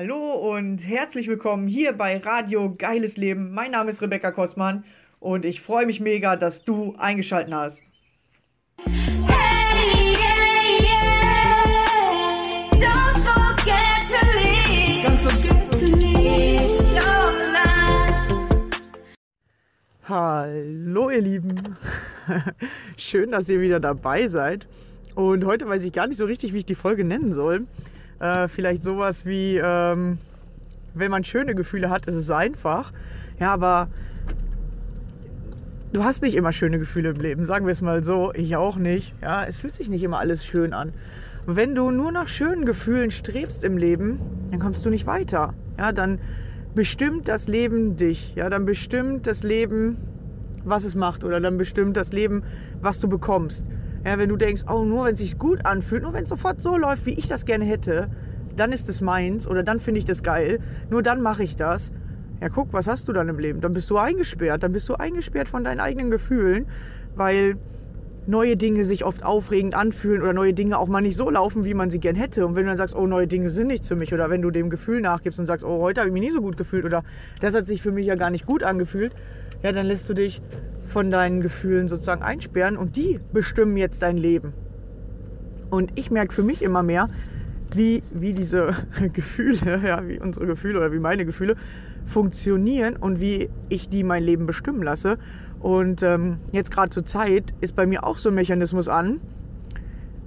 Hallo und herzlich willkommen hier bei Radio Geiles Leben. Mein Name ist Rebecca Kostmann und ich freue mich mega, dass du eingeschaltet hast. Hallo ihr Lieben, schön, dass ihr wieder dabei seid. Und heute weiß ich gar nicht so richtig, wie ich die Folge nennen soll. Äh, vielleicht sowas wie, ähm, wenn man schöne Gefühle hat, ist es einfach. Ja, aber du hast nicht immer schöne Gefühle im Leben, sagen wir es mal so. Ich auch nicht. Ja, es fühlt sich nicht immer alles schön an. Und wenn du nur nach schönen Gefühlen strebst im Leben, dann kommst du nicht weiter. Ja, dann bestimmt das Leben dich. Ja, dann bestimmt das Leben, was es macht. Oder dann bestimmt das Leben, was du bekommst. Ja, wenn du denkst, oh, nur wenn es sich gut anfühlt, nur wenn es sofort so läuft, wie ich das gerne hätte, dann ist es meins oder dann finde ich das geil. Nur dann mache ich das. Ja, guck, was hast du dann im Leben? Dann bist du eingesperrt. Dann bist du eingesperrt von deinen eigenen Gefühlen, weil neue Dinge sich oft aufregend anfühlen oder neue Dinge auch mal nicht so laufen, wie man sie gern hätte. Und wenn du dann sagst, oh, neue Dinge sind nichts für mich oder wenn du dem Gefühl nachgibst und sagst, oh, heute habe ich mich nie so gut gefühlt oder das hat sich für mich ja gar nicht gut angefühlt, ja, dann lässt du dich von deinen Gefühlen sozusagen einsperren und die bestimmen jetzt dein Leben. Und ich merke für mich immer mehr, wie, wie diese Gefühle, ja, wie unsere Gefühle oder wie meine Gefühle funktionieren und wie ich die mein Leben bestimmen lasse. Und ähm, jetzt gerade zur Zeit ist bei mir auch so ein Mechanismus an.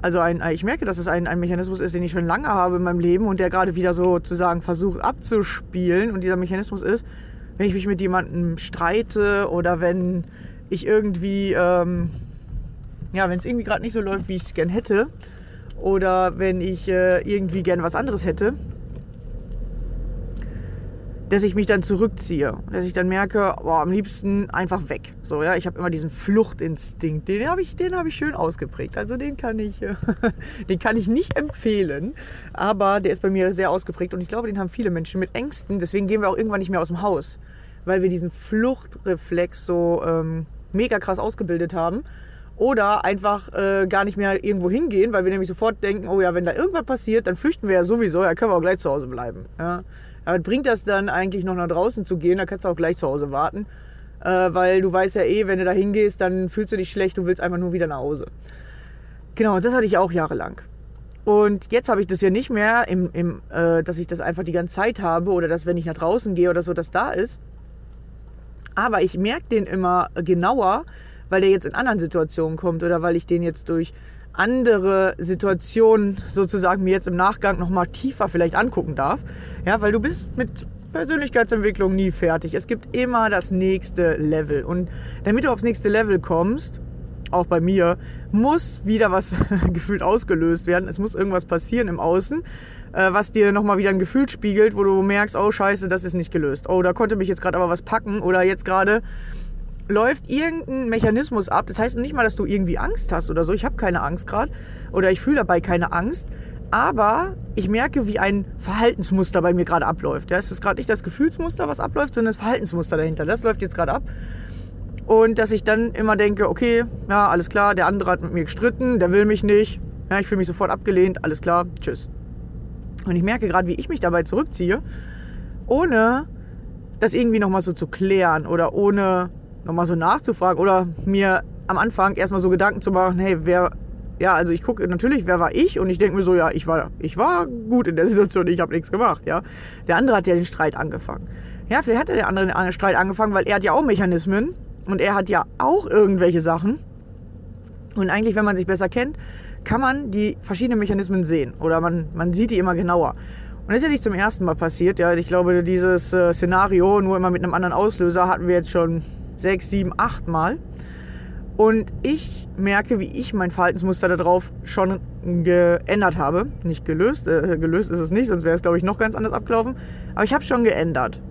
Also ein, ich merke, dass es ein, ein Mechanismus ist, den ich schon lange habe in meinem Leben und der gerade wieder sozusagen versucht abzuspielen. Und dieser Mechanismus ist, wenn ich mich mit jemandem streite oder wenn ich irgendwie, ähm, ja, wenn es irgendwie gerade nicht so läuft, wie ich es gern hätte, oder wenn ich äh, irgendwie gern was anderes hätte, dass ich mich dann zurückziehe, dass ich dann merke, boah, am liebsten einfach weg. So, ja, ich habe immer diesen Fluchtinstinkt, den habe ich, den habe ich schön ausgeprägt. Also den kann ich, äh, den kann ich nicht empfehlen, aber der ist bei mir sehr ausgeprägt und ich glaube, den haben viele Menschen mit Ängsten. Deswegen gehen wir auch irgendwann nicht mehr aus dem Haus, weil wir diesen Fluchtreflex so ähm, mega krass ausgebildet haben. Oder einfach äh, gar nicht mehr irgendwo hingehen, weil wir nämlich sofort denken, oh ja, wenn da irgendwas passiert, dann flüchten wir ja sowieso, ja, können wir auch gleich zu Hause bleiben. Ja. Aber bringt das dann eigentlich noch nach draußen zu gehen, da kannst du auch gleich zu Hause warten. Äh, weil du weißt ja eh, wenn du da hingehst, dann fühlst du dich schlecht, du willst einfach nur wieder nach Hause. Genau, das hatte ich auch jahrelang. Und jetzt habe ich das ja nicht mehr, im, im, äh, dass ich das einfach die ganze Zeit habe oder dass, wenn ich nach draußen gehe oder so, das da ist. Aber ich merke den immer genauer, weil der jetzt in anderen Situationen kommt oder weil ich den jetzt durch andere Situationen sozusagen mir jetzt im Nachgang nochmal tiefer vielleicht angucken darf. Ja, weil du bist mit Persönlichkeitsentwicklung nie fertig. Es gibt immer das nächste Level. Und damit du aufs nächste Level kommst, auch bei mir, muss wieder was gefühlt ausgelöst werden. Es muss irgendwas passieren im Außen, äh, was dir nochmal wieder ein Gefühl spiegelt, wo du merkst, oh scheiße, das ist nicht gelöst. Oh, da konnte mich jetzt gerade aber was packen oder jetzt gerade läuft irgendein Mechanismus ab. Das heißt nicht mal, dass du irgendwie Angst hast oder so. Ich habe keine Angst gerade oder ich fühle dabei keine Angst. Aber ich merke, wie ein Verhaltensmuster bei mir gerade abläuft. Ja, es ist gerade nicht das Gefühlsmuster, was abläuft, sondern das Verhaltensmuster dahinter. Das läuft jetzt gerade ab. Und dass ich dann immer denke, okay, ja, alles klar, der andere hat mit mir gestritten, der will mich nicht. Ja, ich fühle mich sofort abgelehnt, alles klar, tschüss. Und ich merke gerade, wie ich mich dabei zurückziehe, ohne das irgendwie nochmal so zu klären oder ohne nochmal so nachzufragen oder mir am Anfang erstmal so Gedanken zu machen, hey, wer, ja, also ich gucke natürlich, wer war ich und ich denke mir so, ja, ich war, ich war gut in der Situation, ich habe nichts gemacht, ja. Der andere hat ja den Streit angefangen. Ja, vielleicht hat der andere den Streit angefangen, weil er hat ja auch Mechanismen und er hat ja auch irgendwelche Sachen. Und eigentlich, wenn man sich besser kennt, kann man die verschiedenen Mechanismen sehen oder man, man sieht die immer genauer. Und das ist ja nicht zum ersten Mal passiert. Ja, ich glaube, dieses äh, Szenario, nur immer mit einem anderen Auslöser, hatten wir jetzt schon sechs, sieben, acht Mal. Und ich merke, wie ich mein Verhaltensmuster darauf schon geändert habe. Nicht gelöst, äh, gelöst ist es nicht, sonst wäre es, glaube ich, noch ganz anders abgelaufen. Aber ich habe schon geändert.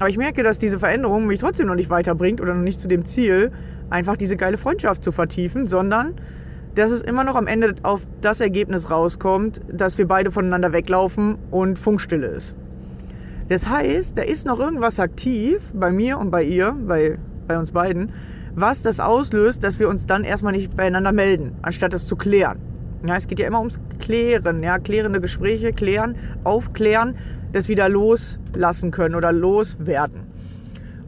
Aber ich merke, dass diese Veränderung mich trotzdem noch nicht weiterbringt oder noch nicht zu dem Ziel, einfach diese geile Freundschaft zu vertiefen, sondern dass es immer noch am Ende auf das Ergebnis rauskommt, dass wir beide voneinander weglaufen und Funkstille ist. Das heißt, da ist noch irgendwas aktiv bei mir und bei ihr, bei bei uns beiden, was das auslöst, dass wir uns dann erstmal nicht beieinander melden, anstatt es zu klären. Ja, es geht ja immer ums Klären, ja, klärende Gespräche, klären, aufklären. das wieder loslassen können oder loswerden.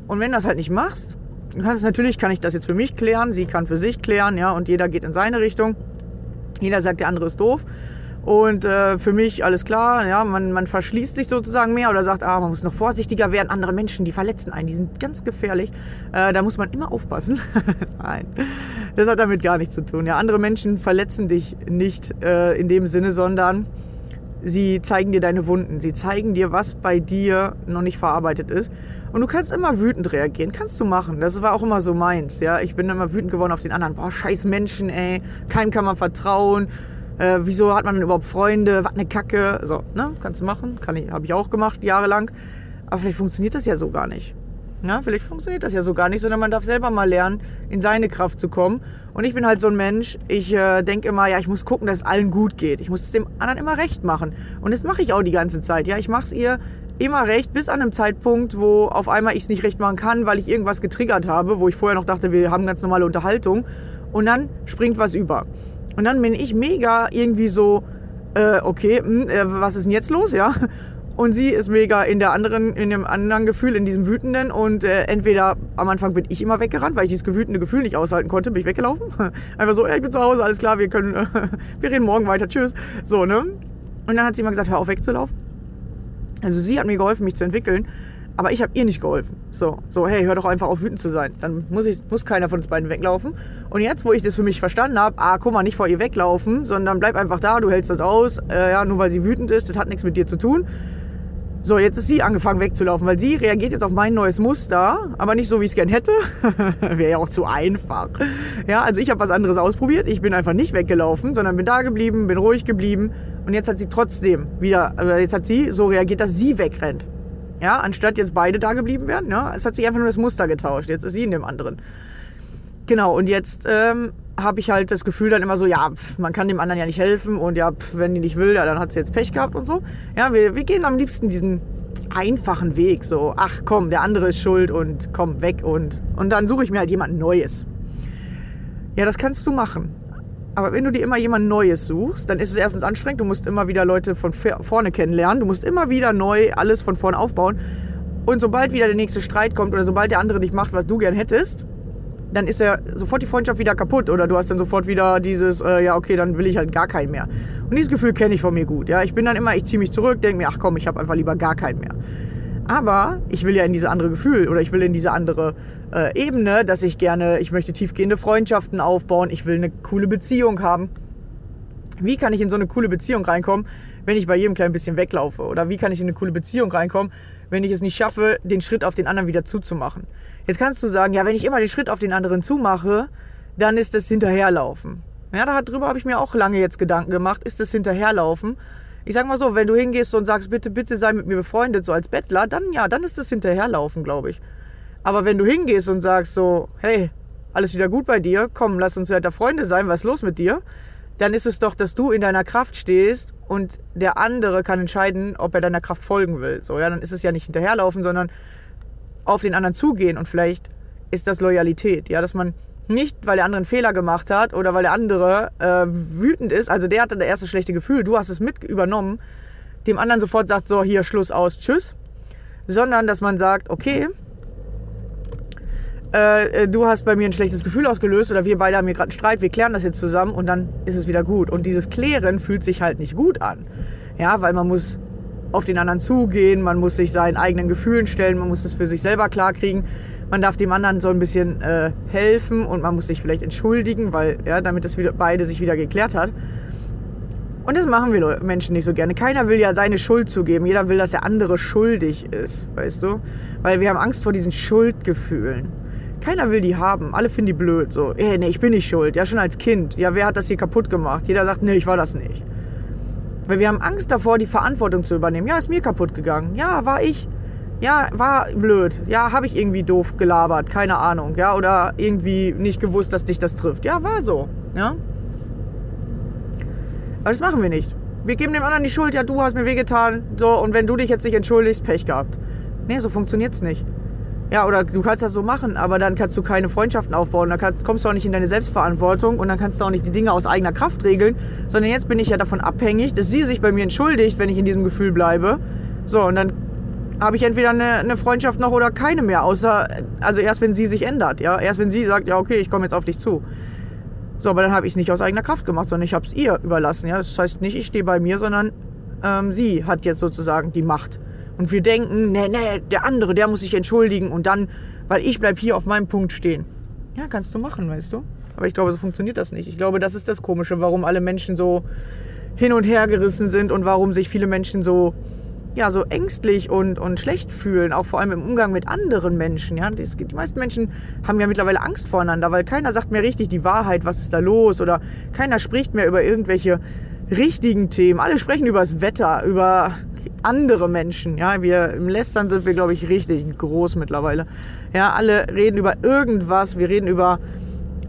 Und wenn du das halt nicht machst, kannst natürlich, kann ich das jetzt für mich klären, sie kann für sich klären, ja, und jeder geht in seine Richtung. Jeder sagt, der andere ist doof. Und äh, für mich alles klar, ja, man, man verschließt sich sozusagen mehr oder sagt, ah, man muss noch vorsichtiger werden. Andere Menschen, die verletzen einen, die sind ganz gefährlich. Äh, da muss man immer aufpassen. Nein, das hat damit gar nichts zu tun. Ja, andere Menschen verletzen dich nicht äh, in dem Sinne, sondern sie zeigen dir deine Wunden. Sie zeigen dir, was bei dir noch nicht verarbeitet ist. Und du kannst immer wütend reagieren. Kannst du machen. Das war auch immer so meins. Ja, ich bin immer wütend geworden auf den anderen. Boah, scheiß Menschen, ey. Keinem kann man vertrauen äh, wieso hat man denn überhaupt Freunde, was eine Kacke, so, ne, kannst du machen, kann ich, habe ich auch gemacht, jahrelang, aber vielleicht funktioniert das ja so gar nicht. Ja, vielleicht funktioniert das ja so gar nicht, sondern man darf selber mal lernen, in seine Kraft zu kommen. Und ich bin halt so ein Mensch, ich äh, denke immer, ja, ich muss gucken, dass es allen gut geht. Ich muss es dem anderen immer recht machen. Und das mache ich auch die ganze Zeit. Ja, ich mache es ihr immer recht, bis an einem Zeitpunkt, wo auf einmal ich es nicht recht machen kann, weil ich irgendwas getriggert habe, wo ich vorher noch dachte, wir haben ganz normale Unterhaltung. Und dann springt was über. Und dann bin ich mega irgendwie so, äh, okay, mh, hm, äh, was ist denn jetzt los, ja? Und sie ist mega in der anderen, in dem anderen Gefühl, in diesem wütenden. Und äh, entweder am Anfang bin ich immer weggerannt, weil ich dieses wütende Gefühl nicht aushalten konnte, bin ich weggelaufen. Einfach so, ja, ich bin zu Hause, alles klar, wir können, wir reden morgen weiter, tschüss. So, ne? Und dann hat sie immer gesagt, hör auf wegzulaufen. Also sie hat mir geholfen, mich zu entwickeln. Aber ich habe ihr nicht geholfen. So, so, hey, hör doch einfach auf, wütend zu sein. Dann muss, ich, muss keiner von uns beiden weglaufen. Und jetzt, wo ich das für mich verstanden habe, ah, guck mal, nicht vor ihr weglaufen, sondern bleib einfach da, du hältst das aus. Äh, ja, nur weil sie wütend ist, das hat nichts mit dir zu tun. So, jetzt ist sie angefangen wegzulaufen, weil sie reagiert jetzt auf mein neues Muster, aber nicht so, wie ich es gern hätte. Wäre ja auch zu einfach. Ja, also ich habe was anderes ausprobiert. Ich bin einfach nicht weggelaufen, sondern bin da geblieben, bin ruhig geblieben. Und jetzt hat sie trotzdem wieder, also jetzt hat sie so reagiert, dass sie wegrennt. Ja, anstatt jetzt beide da geblieben wären. Ja, es hat sich einfach nur das Muster getauscht. Jetzt ist sie in dem anderen. Genau, und jetzt ähm, habe ich halt das Gefühl dann immer so, ja, pf, man kann dem anderen ja nicht helfen und ja, pf, wenn die nicht will, ja, dann hat sie jetzt Pech gehabt und so. Ja, wir, wir gehen am liebsten diesen einfachen Weg, so, ach komm, der andere ist schuld und komm weg und, und dann suche ich mir halt jemand Neues. Ja, das kannst du machen. Aber wenn du dir immer jemand Neues suchst, dann ist es erstens anstrengend. Du musst immer wieder Leute von vorne kennenlernen. Du musst immer wieder neu alles von vorne aufbauen. Und sobald wieder der nächste Streit kommt oder sobald der andere nicht macht, was du gern hättest, dann ist ja sofort die Freundschaft wieder kaputt oder du hast dann sofort wieder dieses, äh, ja okay, dann will ich halt gar keinen mehr. Und dieses Gefühl kenne ich von mir gut. Ja, ich bin dann immer, ich ziehe mich zurück, denke mir, ach komm, ich habe einfach lieber gar keinen mehr. Aber ich will ja in diese andere Gefühl oder ich will in diese andere äh, Ebene, dass ich gerne, ich möchte tiefgehende Freundschaften aufbauen, ich will eine coole Beziehung haben. Wie kann ich in so eine coole Beziehung reinkommen, wenn ich bei jedem klein bisschen weglaufe? Oder wie kann ich in eine coole Beziehung reinkommen, wenn ich es nicht schaffe, den Schritt auf den anderen wieder zuzumachen? Jetzt kannst du sagen, ja, wenn ich immer den Schritt auf den anderen zumache, dann ist das Hinterherlaufen. Ja, darüber habe ich mir auch lange jetzt Gedanken gemacht. Ist das Hinterherlaufen? ich sag mal so, wenn du hingehst und sagst, bitte, bitte sei mit mir befreundet, so als Bettler, dann ja, dann ist das hinterherlaufen, glaube ich. Aber wenn du hingehst und sagst so, hey, alles wieder gut bei dir, komm, lass uns weiter Freunde sein, was ist los mit dir? Dann ist es doch, dass du in deiner Kraft stehst und der andere kann entscheiden, ob er deiner Kraft folgen will. So, ja, dann ist es ja nicht hinterherlaufen, sondern auf den anderen zugehen und vielleicht ist das Loyalität, ja, dass man nicht, weil der andere einen Fehler gemacht hat oder weil der andere äh, wütend ist. Also der hatte das erste schlechte Gefühl, du hast es mit übernommen. Dem anderen sofort sagt, so, hier, Schluss aus, tschüss. Sondern, dass man sagt, okay, äh, du hast bei mir ein schlechtes Gefühl ausgelöst oder wir beide haben hier gerade einen Streit, wir klären das jetzt zusammen und dann ist es wieder gut. Und dieses Klären fühlt sich halt nicht gut an. Ja, weil man muss auf den anderen zugehen, man muss sich seinen eigenen Gefühlen stellen, man muss es für sich selber klarkriegen man darf dem anderen so ein bisschen äh, helfen und man muss sich vielleicht entschuldigen, weil, ja, damit das wieder, beide sich wieder geklärt hat. Und das machen wir Menschen nicht so gerne. Keiner will ja seine Schuld zugeben. Jeder will, dass der andere schuldig ist, weißt du? Weil wir haben Angst vor diesen Schuldgefühlen. Keiner will die haben. Alle finden die blöd. So, ey, nee, ich bin nicht schuld. Ja, schon als Kind. Ja, wer hat das hier kaputt gemacht? Jeder sagt, nee, ich war das nicht. Weil wir haben Angst davor, die Verantwortung zu übernehmen. Ja, ist mir kaputt gegangen. Ja, war ich. Ja, war blöd. Ja, habe ich irgendwie doof gelabert, keine Ahnung, ja, oder irgendwie nicht gewusst, dass dich das trifft. Ja, war so, ja. Aber das machen wir nicht. Wir geben dem anderen die Schuld, ja, du hast mir wehgetan, so, und wenn du dich jetzt nicht entschuldigst, Pech gehabt. Nee, so funktioniert's nicht. Ja, oder du kannst das so machen, aber dann kannst du keine Freundschaften aufbauen, dann kannst, kommst du auch nicht in deine Selbstverantwortung und dann kannst du auch nicht die Dinge aus eigener Kraft regeln, sondern jetzt bin ich ja davon abhängig, dass sie sich bei mir entschuldigt, wenn ich in diesem Gefühl bleibe So, und dann habe ich entweder eine, eine Freundschaft noch oder keine mehr, außer, also erst wenn sie sich ändert, ja, erst wenn sie sagt, ja, okay, ich komme jetzt auf dich zu. So, aber dann habe ich es nicht aus eigener Kraft gemacht, sondern ich habe es ihr überlassen, ja. Das heißt nicht, ich stehe bei mir, sondern ähm, sie hat jetzt sozusagen die Macht. Und wir denken, nee, nee, der andere, der muss sich entschuldigen und dann, weil ich bleib hier auf meinem Punkt stehen. Ja, kannst du machen, weißt du. Aber ich glaube, so funktioniert das nicht. Ich glaube, das ist das Komische, warum alle Menschen so hin und her gerissen sind und warum sich viele Menschen so ja, so ängstlich und, und schlecht fühlen, auch vor allem im Umgang mit anderen Menschen. Ja? Die, die meisten Menschen haben ja mittlerweile Angst voreinander, weil keiner sagt mehr richtig die Wahrheit, was ist da los oder keiner spricht mehr über irgendwelche richtigen Themen. Alle sprechen über das Wetter, über andere Menschen. Ja, wir im Lästern sind wir, glaube ich, richtig groß mittlerweile. Ja, alle reden über irgendwas. Wir reden über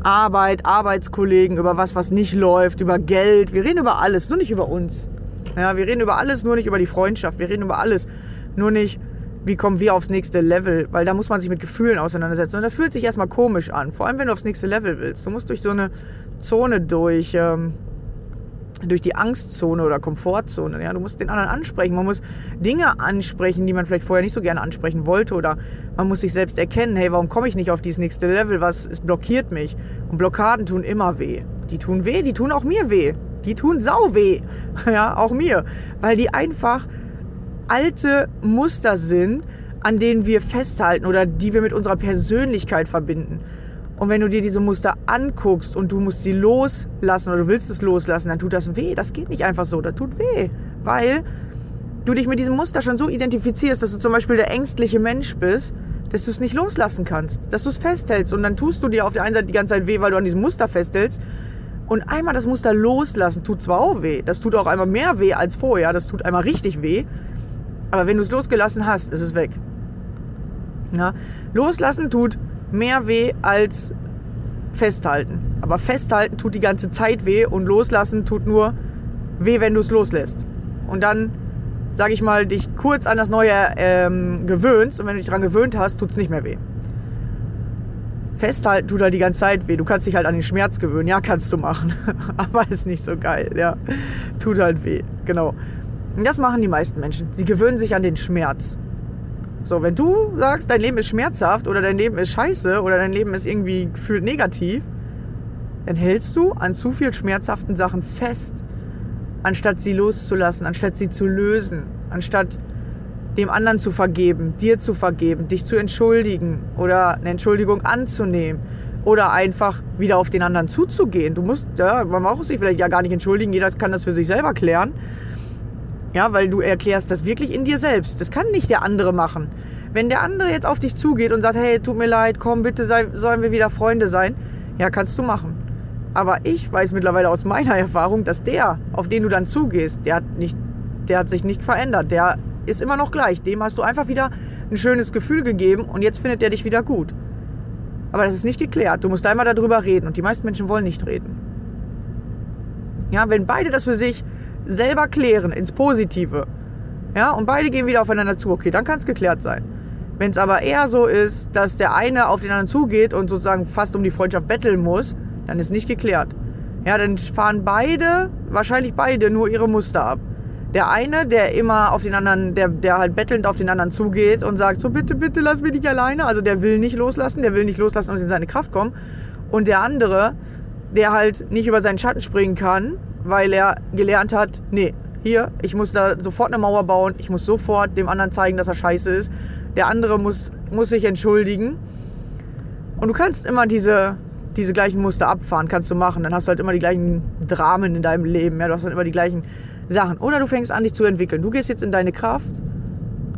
Arbeit, Arbeitskollegen, über was, was nicht läuft, über Geld. Wir reden über alles, nur nicht über uns. Ja, wir reden über alles, nur nicht über die Freundschaft. Wir reden über alles, nur nicht, wie kommen wir aufs nächste Level. Weil da muss man sich mit Gefühlen auseinandersetzen. Und das fühlt sich erstmal komisch an. Vor allem, wenn du aufs nächste Level willst. Du musst durch so eine Zone durch. Ähm, durch die Angstzone oder Komfortzone. Ja? Du musst den anderen ansprechen. Man muss Dinge ansprechen, die man vielleicht vorher nicht so gerne ansprechen wollte. Oder man muss sich selbst erkennen, hey, warum komme ich nicht auf dieses nächste Level? Was es blockiert mich? Und Blockaden tun immer weh. Die tun weh, die tun auch mir weh. Die tun sau weh. Ja, auch mir. Weil die einfach alte Muster sind, an denen wir festhalten oder die wir mit unserer Persönlichkeit verbinden. Und wenn du dir diese Muster anguckst und du musst sie loslassen oder du willst es loslassen, dann tut das weh. Das geht nicht einfach so. Das tut weh. Weil du dich mit diesem Muster schon so identifizierst, dass du zum Beispiel der ängstliche Mensch bist, dass du es nicht loslassen kannst. Dass du es festhältst. Und dann tust du dir auf der einen Seite die ganze Zeit weh, weil du an diesem Muster festhältst. Und einmal das Muster loslassen tut zwar auch weh. Das tut auch einmal mehr weh als vorher. Das tut einmal richtig weh. Aber wenn du es losgelassen hast, ist es weg. Ja? Loslassen tut mehr weh als festhalten. Aber festhalten tut die ganze Zeit weh und loslassen tut nur weh, wenn du es loslässt. Und dann, sag ich mal, dich kurz an das Neue ähm, gewöhnst und wenn du dich daran gewöhnt hast, tut es nicht mehr weh. Festhalten tut halt die ganze Zeit weh. Du kannst dich halt an den Schmerz gewöhnen. Ja, kannst du machen. Aber ist nicht so geil. Ja, tut halt weh. Genau. Und das machen die meisten Menschen. Sie gewöhnen sich an den Schmerz. So, wenn du sagst, dein Leben ist schmerzhaft oder dein Leben ist scheiße oder dein Leben ist irgendwie gefühlt negativ, dann hältst du an zu viel schmerzhaften Sachen fest, anstatt sie loszulassen, anstatt sie zu lösen, anstatt dem anderen zu vergeben, dir zu vergeben, dich zu entschuldigen oder eine Entschuldigung anzunehmen oder einfach wieder auf den anderen zuzugehen. Du musst, ja, man braucht sich vielleicht ja gar nicht entschuldigen, jeder kann das für sich selber klären. Ja, weil du erklärst das wirklich in dir selbst. Das kann nicht der andere machen. Wenn der andere jetzt auf dich zugeht und sagt, hey, tut mir leid, komm, bitte sei, sollen wir wieder Freunde sein, ja, kannst du machen. Aber ich weiß mittlerweile aus meiner Erfahrung, dass der, auf den du dann zugehst, der hat, nicht, der hat sich nicht verändert. Der ist immer noch gleich. Dem hast du einfach wieder ein schönes Gefühl gegeben und jetzt findet der dich wieder gut. Aber das ist nicht geklärt. Du musst einmal darüber reden und die meisten Menschen wollen nicht reden. Ja, wenn beide das für sich selber klären, ins Positive. Ja, und beide gehen wieder aufeinander zu. Okay, dann kann es geklärt sein. Wenn es aber eher so ist, dass der eine auf den anderen zugeht und sozusagen fast um die Freundschaft betteln muss, dann ist nicht geklärt. Ja, dann fahren beide, wahrscheinlich beide, nur ihre Muster ab. Der eine, der immer auf den anderen, der, der halt bettelnd auf den anderen zugeht und sagt, so bitte, bitte lass mich nicht alleine. Also der will nicht loslassen, der will nicht loslassen und in seine Kraft kommen. Und der andere, der halt nicht über seinen Schatten springen kann weil er gelernt hat, nee, hier, ich muss da sofort eine Mauer bauen, ich muss sofort dem anderen zeigen, dass er scheiße ist. Der andere muss, muss sich entschuldigen. Und du kannst immer diese, diese gleichen Muster abfahren, kannst du machen. Dann hast du halt immer die gleichen Dramen in deinem Leben. Ja? Du hast halt immer die gleichen Sachen. Oder du fängst an, dich zu entwickeln. Du gehst jetzt in deine Kraft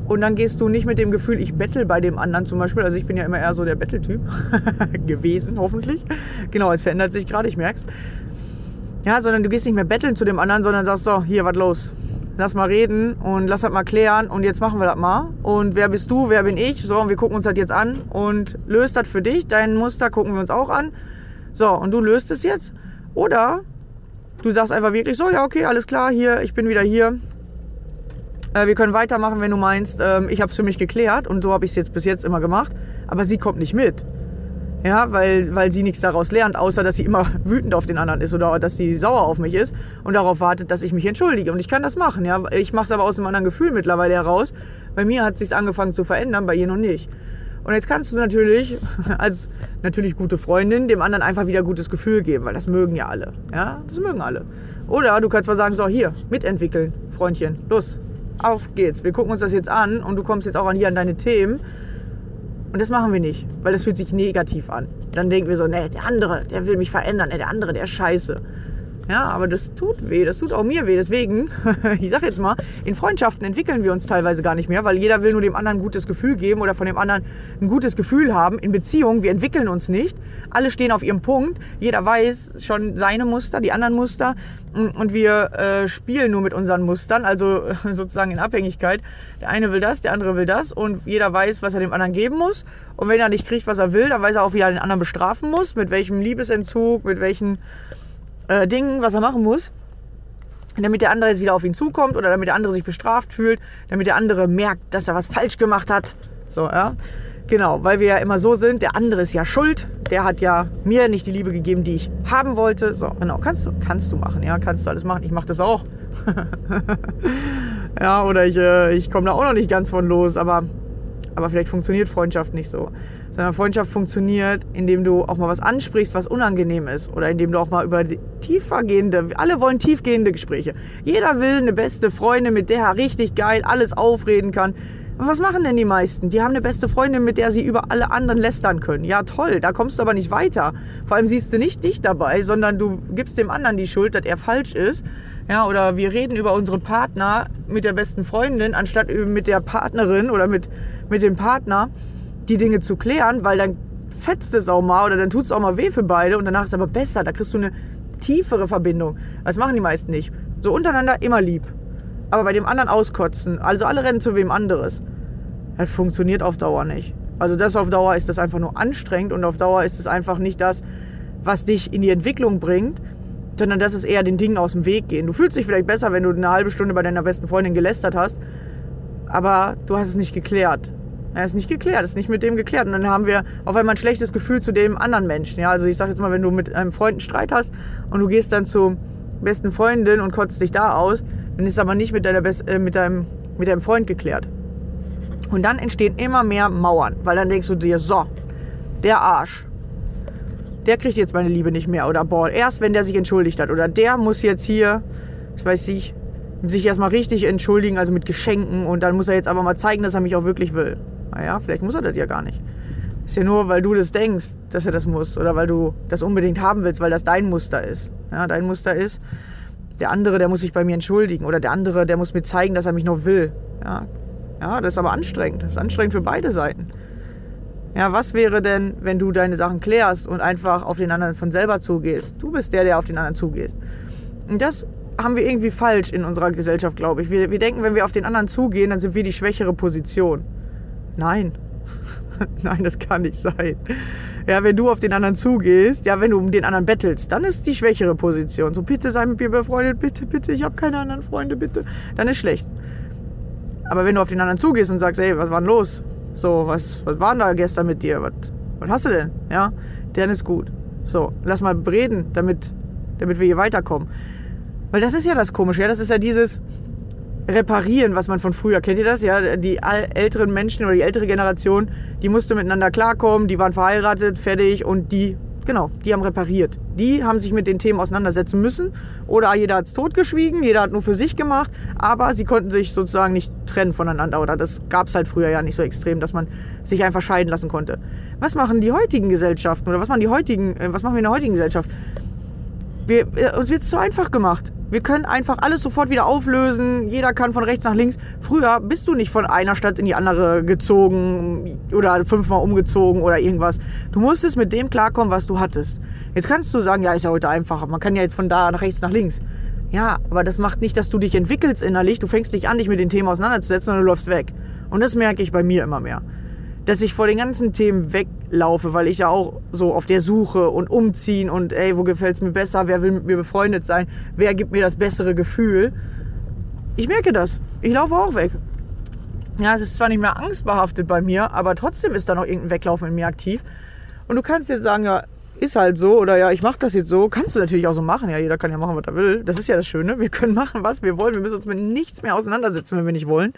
und dann gehst du nicht mit dem Gefühl, ich bettel bei dem anderen zum Beispiel. Also ich bin ja immer eher so der Betteltyp gewesen, hoffentlich. Genau, es verändert sich gerade, ich merk's. Ja, sondern du gehst nicht mehr betteln zu dem anderen, sondern sagst so, hier, was los? Lass mal reden und lass das mal klären und jetzt machen wir das mal. Und wer bist du, wer bin ich? So, und wir gucken uns das jetzt an und löst das für dich. Dein Muster gucken wir uns auch an. So, und du löst es jetzt. Oder du sagst einfach wirklich so, ja, okay, alles klar, hier, ich bin wieder hier. Äh, wir können weitermachen, wenn du meinst, ähm, ich habe es für mich geklärt und so habe ich es jetzt bis jetzt immer gemacht. Aber sie kommt nicht mit. Ja, weil, weil sie nichts daraus lernt, außer dass sie immer wütend auf den anderen ist oder dass sie sauer auf mich ist und darauf wartet, dass ich mich entschuldige. Und ich kann das machen. Ja? Ich mache es aber aus einem anderen Gefühl mittlerweile heraus. Bei mir hat es sich angefangen zu verändern, bei ihr noch nicht. Und jetzt kannst du natürlich als natürlich gute Freundin dem anderen einfach wieder gutes Gefühl geben, weil das mögen ja alle. Ja, das mögen alle. Oder du kannst mal sagen, so hier, mitentwickeln, Freundchen, los, auf geht's. Wir gucken uns das jetzt an und du kommst jetzt auch an hier an deine Themen. Und das machen wir nicht, weil das fühlt sich negativ an. Dann denken wir so, nee, der andere, der will mich verändern, nee, der andere, der ist scheiße. Ja, aber das tut weh, das tut auch mir weh. Deswegen, ich sag jetzt mal, in Freundschaften entwickeln wir uns teilweise gar nicht mehr, weil jeder will nur dem anderen ein gutes Gefühl geben oder von dem anderen ein gutes Gefühl haben. In Beziehungen, wir entwickeln uns nicht. Alle stehen auf ihrem Punkt. Jeder weiß schon seine Muster, die anderen Muster. Und wir äh, spielen nur mit unseren Mustern, also sozusagen in Abhängigkeit. Der eine will das, der andere will das. Und jeder weiß, was er dem anderen geben muss. Und wenn er nicht kriegt, was er will, dann weiß er auch, wie er den anderen bestrafen muss. Mit welchem Liebesentzug, mit welchen äh, Ding, was er machen muss, damit der andere jetzt wieder auf ihn zukommt oder damit der andere sich bestraft fühlt, damit der andere merkt, dass er was falsch gemacht hat. So, ja. Genau, weil wir ja immer so sind, der andere ist ja schuld, der hat ja mir nicht die Liebe gegeben, die ich haben wollte. So, genau, kannst du, kannst du machen, ja, kannst du alles machen. Ich mache das auch. ja, oder ich, äh, ich komme da auch noch nicht ganz von los, aber, aber vielleicht funktioniert Freundschaft nicht so sondern Freundschaft funktioniert, indem du auch mal was ansprichst, was unangenehm ist oder indem du auch mal über tiefergehende, alle wollen tiefgehende Gespräche. Jeder will eine beste Freundin, mit der er richtig geil alles aufreden kann. Und was machen denn die meisten? Die haben eine beste Freundin, mit der sie über alle anderen lästern können. Ja, toll, da kommst du aber nicht weiter. Vor allem siehst du nicht dich dabei, sondern du gibst dem anderen die Schuld, dass er falsch ist. Ja, oder wir reden über unsere Partner mit der besten Freundin, anstatt mit der Partnerin oder mit, mit dem Partner die Dinge zu klären, weil dann fetzt es auch mal oder dann tut es auch mal weh für beide und danach ist es aber besser. Da kriegst du eine tiefere Verbindung. Das machen die meisten nicht. So untereinander immer lieb. Aber bei dem anderen auskotzen, also alle rennen zu wem anderes, das funktioniert auf Dauer nicht. Also das auf Dauer ist das einfach nur anstrengend und auf Dauer ist es einfach nicht das, was dich in die Entwicklung bringt, sondern das ist eher den Dingen aus dem Weg gehen. Du fühlst dich vielleicht besser, wenn du eine halbe Stunde bei deiner besten Freundin gelästert hast, aber du hast es nicht geklärt. Er ist nicht geklärt, ist nicht mit dem geklärt. Und dann haben wir auf einmal ein schlechtes Gefühl zu dem anderen Menschen. Ja, also ich sage jetzt mal, wenn du mit einem Freund einen Streit hast und du gehst dann zur besten Freundin und kotzt dich da aus, dann ist es aber nicht mit, deiner Best äh, mit, deinem, mit deinem Freund geklärt. Und dann entstehen immer mehr Mauern, weil dann denkst du dir, so, der Arsch, der kriegt jetzt meine Liebe nicht mehr. Oder boah, erst wenn der sich entschuldigt hat. Oder der muss jetzt hier, ich weiß nicht, sich erstmal richtig entschuldigen, also mit Geschenken. Und dann muss er jetzt aber mal zeigen, dass er mich auch wirklich will. Naja, vielleicht muss er das ja gar nicht. Ist ja nur, weil du das denkst, dass er das muss oder weil du das unbedingt haben willst, weil das dein Muster ist. Ja, dein Muster ist, der andere, der muss sich bei mir entschuldigen oder der andere, der muss mir zeigen, dass er mich noch will. Ja, ja das ist aber anstrengend. Das ist anstrengend für beide Seiten. Ja, was wäre denn, wenn du deine Sachen klärst und einfach auf den anderen von selber zugehst? Du bist der, der auf den anderen zugeht. Und das haben wir irgendwie falsch in unserer Gesellschaft, glaube ich. Wir, wir denken, wenn wir auf den anderen zugehen, dann sind wir die schwächere Position. Nein. Nein, das kann nicht sein. Ja, wenn du auf den anderen zugehst, ja, wenn du um den anderen bettelst, dann ist die schwächere Position. So, bitte sei mit mir befreundet, bitte, bitte, ich habe keine anderen Freunde, bitte. Dann ist schlecht. Aber wenn du auf den anderen zugehst und sagst, ey, was war denn los? So, was, was war denn da gestern mit dir? Was, was hast du denn? Ja, dann ist gut. So, lass mal reden, damit, damit wir hier weiterkommen. Weil das ist ja das Komische, ja, das ist ja dieses, reparieren, was man von früher kennt ihr das? Ja, die älteren Menschen oder die ältere Generation, die musste miteinander klarkommen, die waren verheiratet, fertig und die, genau, die haben repariert. Die haben sich mit den Themen auseinandersetzen müssen oder jeder hat es totgeschwiegen, jeder hat nur für sich gemacht, aber sie konnten sich sozusagen nicht trennen voneinander oder das gab es halt früher ja nicht so extrem, dass man sich einfach scheiden lassen konnte. Was machen die heutigen Gesellschaften oder was machen die heutigen, äh, was machen wir in der heutigen Gesellschaft? Wir, äh, uns wird es zu einfach gemacht. Wir können einfach alles sofort wieder auflösen. Jeder kann von rechts nach links. Früher bist du nicht von einer Stadt in die andere gezogen oder fünfmal umgezogen oder irgendwas. Du musstest mit dem klarkommen, was du hattest. Jetzt kannst du sagen, ja, ist ja heute einfacher. Man kann ja jetzt von da nach rechts nach links. Ja, aber das macht nicht, dass du dich entwickelst innerlich. Du fängst nicht an, dich mit den Themen auseinanderzusetzen, sondern du läufst weg. Und das merke ich bei mir immer mehr dass ich vor den ganzen Themen weglaufe, weil ich ja auch so auf der Suche und umziehen und ey, wo gefällt es mir besser, wer will mit mir befreundet sein, wer gibt mir das bessere Gefühl. Ich merke das. Ich laufe auch weg. Ja, es ist zwar nicht mehr angstbehaftet bei mir, aber trotzdem ist da noch irgendein Weglaufen in mir aktiv. Und du kannst jetzt sagen, ja, ist halt so oder ja, ich mache das jetzt so. Kannst du natürlich auch so machen. Ja, jeder kann ja machen, was er will. Das ist ja das Schöne. Wir können machen, was wir wollen. Wir müssen uns mit nichts mehr auseinandersetzen, wenn wir nicht wollen.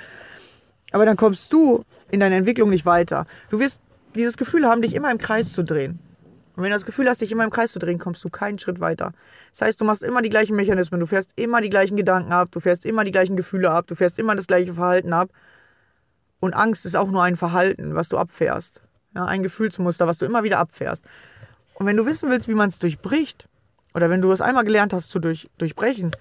Aber dann kommst du in deiner Entwicklung nicht weiter. Du wirst dieses Gefühl haben, dich immer im Kreis zu drehen. Und wenn du das Gefühl hast, dich immer im Kreis zu drehen, kommst du keinen Schritt weiter. Das heißt, du machst immer die gleichen Mechanismen, du fährst immer die gleichen Gedanken ab, du fährst immer die gleichen Gefühle ab, du fährst immer das gleiche Verhalten ab. Und Angst ist auch nur ein Verhalten, was du abfährst. Ja, ein Gefühlsmuster, was du immer wieder abfährst. Und wenn du wissen willst, wie man es durchbricht, oder wenn du es einmal gelernt hast zu durch, durchbrechen,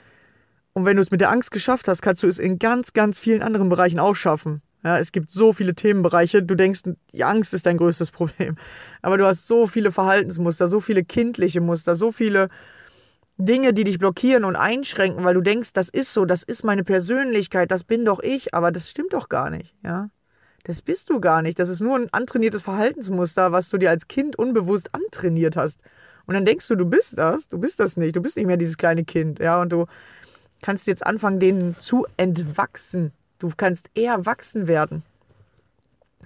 und wenn du es mit der Angst geschafft hast, kannst du es in ganz, ganz vielen anderen Bereichen auch schaffen. Ja, es gibt so viele Themenbereiche. Du denkst, die Angst ist dein größtes Problem. Aber du hast so viele Verhaltensmuster, so viele kindliche Muster, so viele Dinge, die dich blockieren und einschränken, weil du denkst, das ist so, das ist meine Persönlichkeit, das bin doch ich. Aber das stimmt doch gar nicht. Ja, das bist du gar nicht. Das ist nur ein antrainiertes Verhaltensmuster, was du dir als Kind unbewusst antrainiert hast. Und dann denkst du, du bist das. Du bist das nicht. Du bist nicht mehr dieses kleine Kind. Ja, und du kannst jetzt anfangen, denen zu entwachsen. Du kannst eher wachsen werden.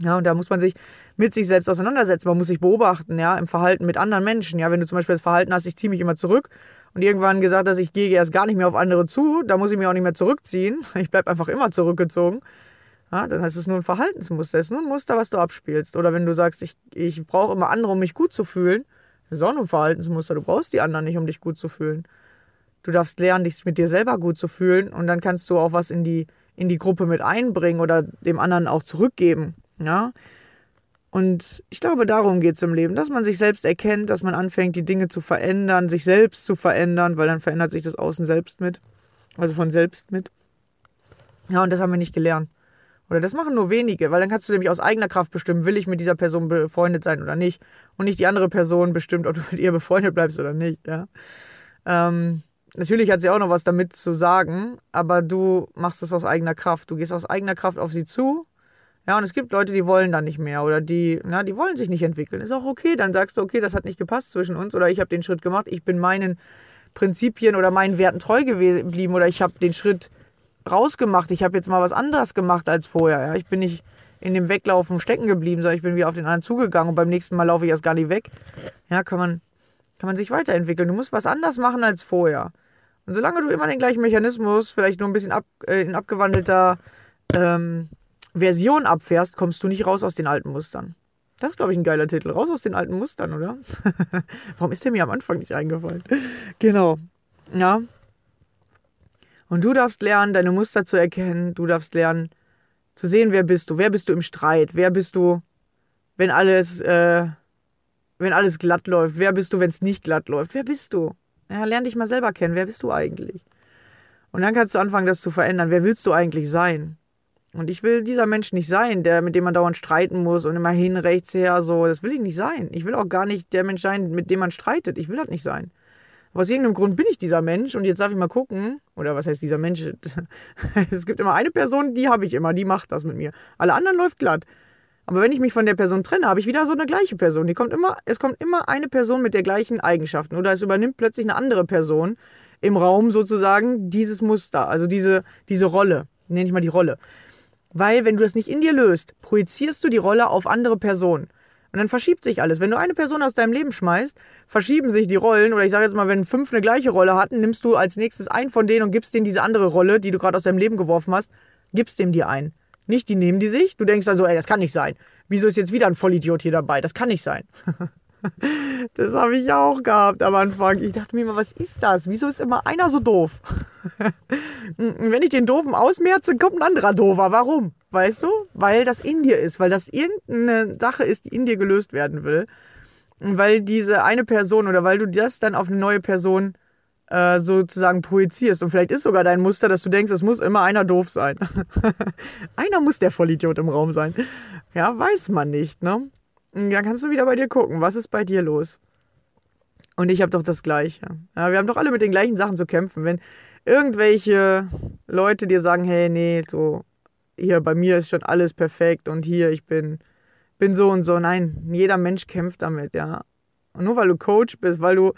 Ja, und da muss man sich mit sich selbst auseinandersetzen. Man muss sich beobachten, ja, im Verhalten mit anderen Menschen. Ja, wenn du zum Beispiel das Verhalten hast, ich ziehe mich immer zurück und irgendwann gesagt hast, ich gehe erst gar nicht mehr auf andere zu, da muss ich mich auch nicht mehr zurückziehen. Ich bleibe einfach immer zurückgezogen. Ja, dann ist es nur ein Verhaltensmuster. Es ist nur ein Muster, was du abspielst. Oder wenn du sagst, ich, ich brauche immer andere, um mich gut zu fühlen, das ist auch nur ein Verhaltensmuster. Du brauchst die anderen nicht, um dich gut zu fühlen. Du darfst lernen, dich mit dir selber gut zu fühlen und dann kannst du auch was in die, in die Gruppe mit einbringen oder dem anderen auch zurückgeben. Ja? Und ich glaube, darum geht es im Leben, dass man sich selbst erkennt, dass man anfängt, die Dinge zu verändern, sich selbst zu verändern, weil dann verändert sich das Außen selbst mit. Also von selbst mit. Ja, und das haben wir nicht gelernt. Oder das machen nur wenige, weil dann kannst du nämlich aus eigener Kraft bestimmen, will ich mit dieser Person befreundet sein oder nicht. Und nicht die andere Person bestimmt, ob du mit ihr befreundet bleibst oder nicht. Ja? Ähm, natürlich hat sie auch noch was damit zu sagen, aber du machst es aus eigener Kraft. Du gehst aus eigener Kraft auf sie zu. Ja, und es gibt Leute, die wollen dann nicht mehr oder die, na, die wollen sich nicht entwickeln. Ist auch okay, dann sagst du, okay, das hat nicht gepasst zwischen uns oder ich habe den Schritt gemacht, ich bin meinen Prinzipien oder meinen Werten treu geblieben oder ich habe den Schritt rausgemacht. Ich habe jetzt mal was anderes gemacht als vorher. Ja. Ich bin nicht in dem Weglaufen stecken geblieben, sondern ich bin wieder auf den anderen zugegangen und beim nächsten Mal laufe ich erst gar nicht weg. Ja, kann man, kann man sich weiterentwickeln. Du musst was anders machen als vorher. Und solange du immer den gleichen Mechanismus, vielleicht nur ein bisschen ab, äh, in abgewandelter ähm, Version abfährst, kommst du nicht raus aus den alten Mustern. Das ist, glaube ich, ein geiler Titel. Raus aus den alten Mustern, oder? Warum ist der mir am Anfang nicht eingefallen? Genau. Ja, und du darfst lernen, deine Muster zu erkennen. Du darfst lernen, zu sehen, wer bist du. Wer bist du im Streit? Wer bist du, wenn alles, äh, wenn alles glatt läuft? Wer bist du, wenn es nicht glatt läuft? Wer bist du? Ja, lern dich mal selber kennen. Wer bist du eigentlich? Und dann kannst du anfangen, das zu verändern. Wer willst du eigentlich sein? Und ich will dieser Mensch nicht sein, der, mit dem man dauernd streiten muss und immer hin, rechts her, so. Das will ich nicht sein. Ich will auch gar nicht der Mensch sein, mit dem man streitet. Ich will das nicht sein. Aber aus irgendeinem Grund bin ich dieser Mensch und jetzt darf ich mal gucken. Oder was heißt dieser Mensch? es gibt immer eine Person, die habe ich immer, die macht das mit mir. Alle anderen läuft glatt. Aber wenn ich mich von der Person trenne, habe ich wieder so eine gleiche Person. Die kommt immer, es kommt immer eine Person mit der gleichen Eigenschaften. Oder es übernimmt plötzlich eine andere Person im Raum sozusagen dieses Muster, also diese, diese Rolle. Nenne ich mal die Rolle. Weil, wenn du das nicht in dir löst, projizierst du die Rolle auf andere Personen. Und dann verschiebt sich alles. Wenn du eine Person aus deinem Leben schmeißt, verschieben sich die Rollen. Oder ich sage jetzt mal, wenn fünf eine gleiche Rolle hatten, nimmst du als nächstes einen von denen und gibst denen diese andere Rolle, die du gerade aus deinem Leben geworfen hast, gibst dem die ein. Nicht die nehmen die sich. Du denkst dann so, ey, das kann nicht sein. Wieso ist jetzt wieder ein Vollidiot hier dabei? Das kann nicht sein. das habe ich auch gehabt am Anfang. Ich dachte mir immer, was ist das? Wieso ist immer einer so doof? Wenn ich den Doofen ausmerze, kommt ein anderer Doofer. Warum? Weißt du? Weil das in dir ist, weil das irgendeine Sache ist, die in dir gelöst werden will. Und weil diese eine Person oder weil du das dann auf eine neue Person äh, sozusagen projizierst. Und vielleicht ist sogar dein Muster, dass du denkst, es muss immer einer doof sein. einer muss der Vollidiot im Raum sein. Ja, weiß man nicht, ne? Und dann kannst du wieder bei dir gucken, was ist bei dir los? Und ich habe doch das Gleiche. Ja, wir haben doch alle mit den gleichen Sachen zu kämpfen. Wenn irgendwelche Leute dir sagen, hey, nee, so, hier bei mir ist schon alles perfekt und hier, ich bin, bin so und so. Nein, jeder Mensch kämpft damit, ja. Und nur weil du Coach bist, weil du,